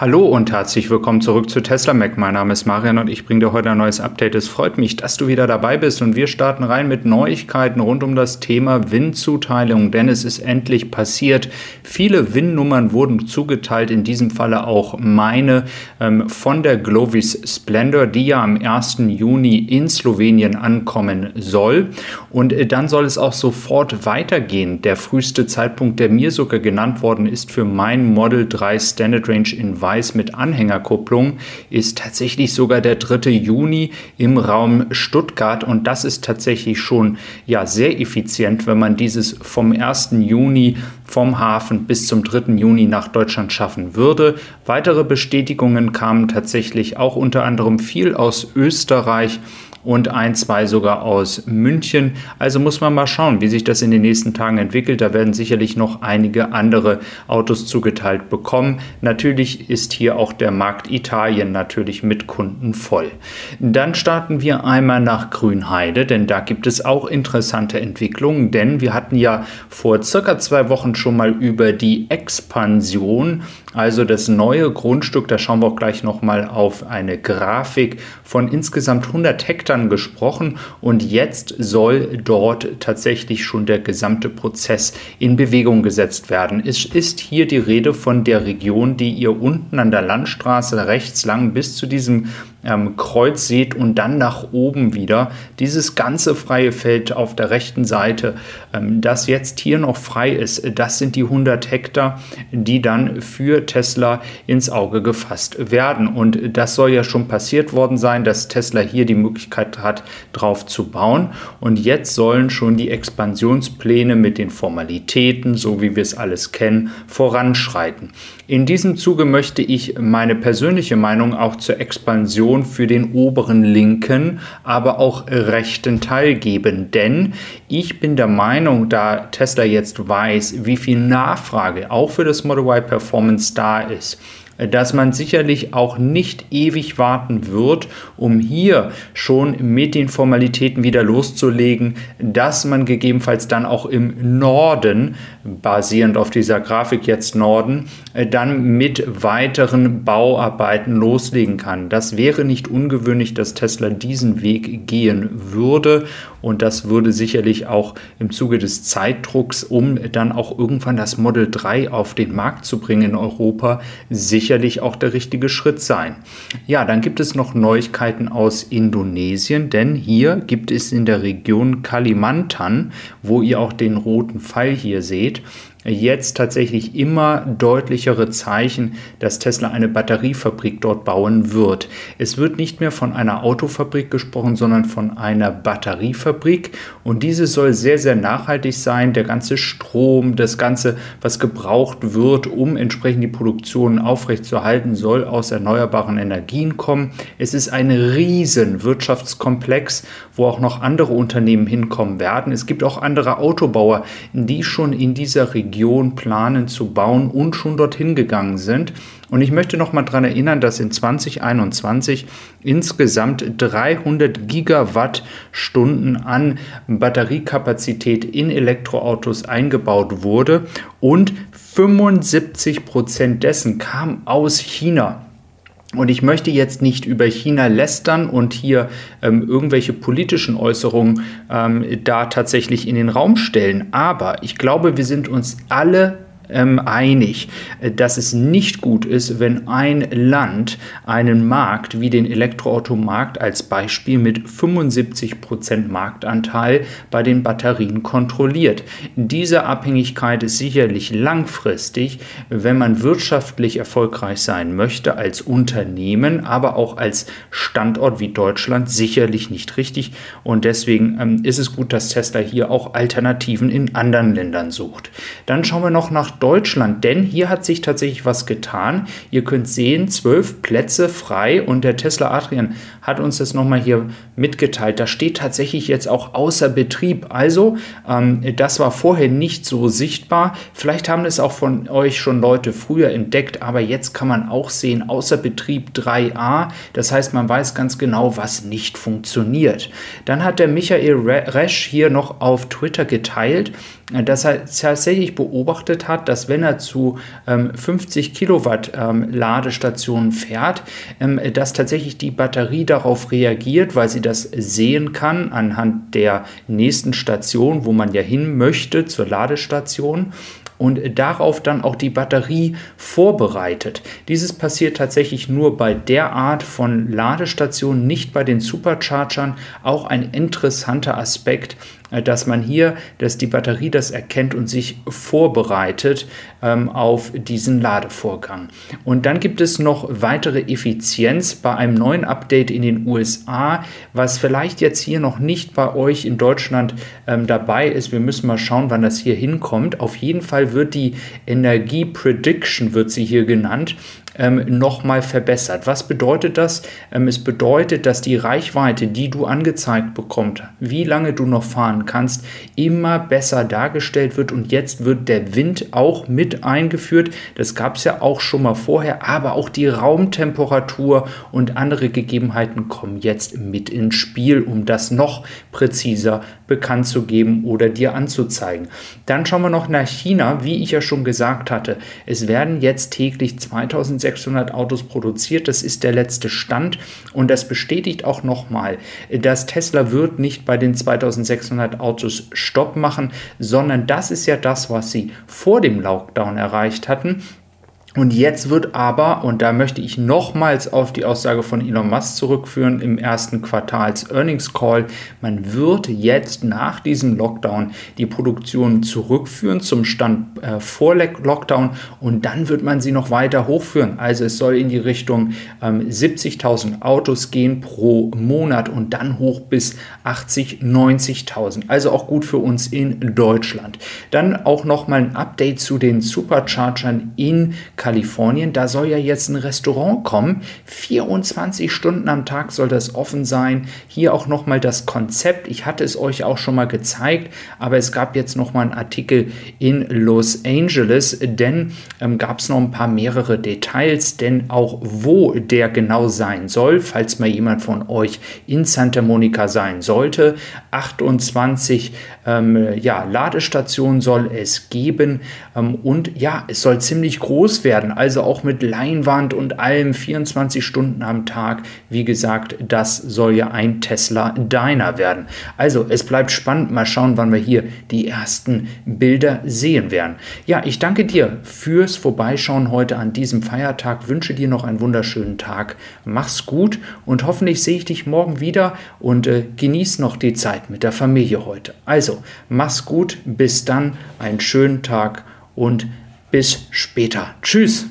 Hallo und herzlich willkommen zurück zu Tesla Mac. Mein Name ist Marian und ich bringe dir heute ein neues Update. Es freut mich, dass du wieder dabei bist und wir starten rein mit Neuigkeiten rund um das Thema WIN-Zuteilung, denn es ist endlich passiert. Viele WIN-Nummern wurden zugeteilt, in diesem Falle auch meine ähm, von der Glovis Splendor, die ja am 1. Juni in Slowenien ankommen soll. Und äh, dann soll es auch sofort weitergehen. Der früheste Zeitpunkt, der mir sogar genannt worden ist für mein Model 3 Standard Range in Weiß mit Anhängerkupplung ist tatsächlich sogar der 3. Juni im Raum Stuttgart und das ist tatsächlich schon ja sehr effizient, wenn man dieses vom 1. Juni vom Hafen bis zum 3. Juni nach Deutschland schaffen würde. Weitere Bestätigungen kamen tatsächlich auch unter anderem viel aus Österreich und ein, zwei sogar aus München. Also muss man mal schauen, wie sich das in den nächsten Tagen entwickelt. Da werden sicherlich noch einige andere Autos zugeteilt bekommen. Natürlich ist hier auch der Markt Italien natürlich mit Kunden voll. Dann starten wir einmal nach Grünheide, denn da gibt es auch interessante Entwicklungen, denn wir hatten ja vor circa zwei Wochen schon mal über die Expansion, also das neue Grundstück, da schauen wir auch gleich nochmal auf eine Grafik von insgesamt 100 Hektar Richtern gesprochen und jetzt soll dort tatsächlich schon der gesamte Prozess in Bewegung gesetzt werden. Es ist hier die Rede von der Region, die ihr unten an der Landstraße rechts lang bis zu diesem ähm, Kreuz seht und dann nach oben wieder dieses ganze freie Feld auf der rechten Seite, ähm, das jetzt hier noch frei ist, das sind die 100 Hektar, die dann für Tesla ins Auge gefasst werden. Und das soll ja schon passiert worden sein, dass Tesla hier die Möglichkeit hat, drauf zu bauen. Und jetzt sollen schon die Expansionspläne mit den Formalitäten, so wie wir es alles kennen, voranschreiten. In diesem Zuge möchte ich meine persönliche Meinung auch zur Expansion Information für den oberen linken, aber auch rechten Teil geben. Denn ich bin der Meinung, da Tesla jetzt weiß, wie viel Nachfrage auch für das Model Y Performance da ist, dass man sicherlich auch nicht ewig warten wird, um hier schon mit den Formalitäten wieder loszulegen, dass man gegebenenfalls dann auch im Norden, basierend auf dieser Grafik jetzt Norden, dann mit weiteren Bauarbeiten loslegen kann. Das wäre nicht ungewöhnlich, dass Tesla diesen Weg gehen würde und das würde sicherlich auch im Zuge des Zeitdrucks, um dann auch irgendwann das Model 3 auf den Markt zu bringen in Europa, sicherlich auch der richtige Schritt sein. Ja, dann gibt es noch Neuigkeiten aus Indonesien, denn hier gibt es in der Region Kalimantan, wo ihr auch den roten Pfeil hier seht, jetzt tatsächlich immer deutlichere Zeichen, dass Tesla eine Batteriefabrik dort bauen wird. Es wird nicht mehr von einer Autofabrik gesprochen, sondern von einer Batteriefabrik und diese soll sehr, sehr nachhaltig sein. Der ganze Strom, das Ganze, was gebraucht wird, um entsprechend die Produktion aufrechtzuerhalten, soll aus erneuerbaren Energien kommen. Es ist ein riesen Wirtschaftskomplex, wo auch noch andere Unternehmen hinkommen werden. Es gibt auch andere Autobauer, die schon in dieser Region Region planen zu bauen und schon dorthin gegangen sind. Und ich möchte noch mal daran erinnern, dass in 2021 insgesamt 300 Gigawattstunden an Batteriekapazität in Elektroautos eingebaut wurde und 75 Prozent dessen kam aus China. Und ich möchte jetzt nicht über China lästern und hier ähm, irgendwelche politischen Äußerungen ähm, da tatsächlich in den Raum stellen. Aber ich glaube, wir sind uns alle ähm, einig, dass es nicht gut ist, wenn ein Land einen Markt wie den Elektroautomarkt als Beispiel mit 75% Marktanteil bei den Batterien kontrolliert. Diese Abhängigkeit ist sicherlich langfristig, wenn man wirtschaftlich erfolgreich sein möchte als Unternehmen, aber auch als Standort wie Deutschland sicherlich nicht richtig. Und deswegen ähm, ist es gut, dass Tesla hier auch Alternativen in anderen Ländern sucht. Dann schauen wir noch nach Deutschland, denn hier hat sich tatsächlich was getan. Ihr könnt sehen, zwölf Plätze frei und der Tesla Adrian hat uns das nochmal hier mitgeteilt. Da steht tatsächlich jetzt auch außer Betrieb. Also, ähm, das war vorher nicht so sichtbar. Vielleicht haben es auch von euch schon Leute früher entdeckt, aber jetzt kann man auch sehen, außer Betrieb 3a. Das heißt, man weiß ganz genau, was nicht funktioniert. Dann hat der Michael Resch hier noch auf Twitter geteilt, dass er tatsächlich beobachtet hat, dass wenn er zu ähm, 50 Kilowatt ähm, Ladestationen fährt, ähm, dass tatsächlich die Batterie darauf reagiert, weil sie das sehen kann anhand der nächsten Station, wo man ja hin möchte zur Ladestation und darauf dann auch die Batterie vorbereitet. Dieses passiert tatsächlich nur bei der Art von Ladestationen, nicht bei den Superchargern. Auch ein interessanter Aspekt, dass man hier, dass die Batterie das erkennt und sich vorbereitet ähm, auf diesen Ladevorgang. Und dann gibt es noch weitere Effizienz bei einem neuen Update in den USA, was vielleicht jetzt hier noch nicht bei euch in Deutschland ähm, dabei ist. Wir müssen mal schauen, wann das hier hinkommt. Auf jeden Fall wird die Energie Prediction, wird sie hier genannt, ähm, nochmal verbessert. Was bedeutet das? Ähm, es bedeutet, dass die Reichweite, die du angezeigt bekommst, wie lange du noch fahren kannst, immer besser dargestellt wird und jetzt wird der Wind auch mit eingeführt. Das gab es ja auch schon mal vorher, aber auch die Raumtemperatur und andere Gegebenheiten kommen jetzt mit ins Spiel, um das noch präziser bekannt zu geben oder dir anzuzeigen. Dann schauen wir noch nach China, wie ich ja schon gesagt hatte. Es werden jetzt täglich 2600 600 Autos produziert. Das ist der letzte Stand und das bestätigt auch nochmal, dass Tesla wird nicht bei den 2600 Autos Stopp machen, sondern das ist ja das, was sie vor dem Lockdown erreicht hatten. Und jetzt wird aber, und da möchte ich nochmals auf die Aussage von Elon Musk zurückführen im ersten Quartals Earnings Call, man wird jetzt nach diesem Lockdown die Produktion zurückführen zum Stand äh, vor Lockdown und dann wird man sie noch weiter hochführen. Also es soll in die Richtung ähm, 70.000 Autos gehen pro Monat und dann hoch bis 80, 90.000. Also auch gut für uns in Deutschland. Dann auch nochmal ein Update zu den Superchargern in. Kalifornien, da soll ja jetzt ein Restaurant kommen. 24 Stunden am Tag soll das offen sein. Hier auch nochmal das Konzept. Ich hatte es euch auch schon mal gezeigt, aber es gab jetzt nochmal einen Artikel in Los Angeles, denn ähm, gab es noch ein paar mehrere Details, denn auch wo der genau sein soll, falls mal jemand von euch in Santa Monica sein sollte. 28 ähm, ja, Ladestationen soll es geben ähm, und ja, es soll ziemlich groß werden werden. Also auch mit Leinwand und allem 24 Stunden am Tag. Wie gesagt, das soll ja ein Tesla Diner werden. Also es bleibt spannend. Mal schauen, wann wir hier die ersten Bilder sehen werden. Ja, ich danke dir fürs Vorbeischauen heute an diesem Feiertag. Wünsche dir noch einen wunderschönen Tag. Mach's gut und hoffentlich sehe ich dich morgen wieder und äh, genieß noch die Zeit mit der Familie heute. Also, mach's gut. Bis dann. Einen schönen Tag und bis später. Tschüss.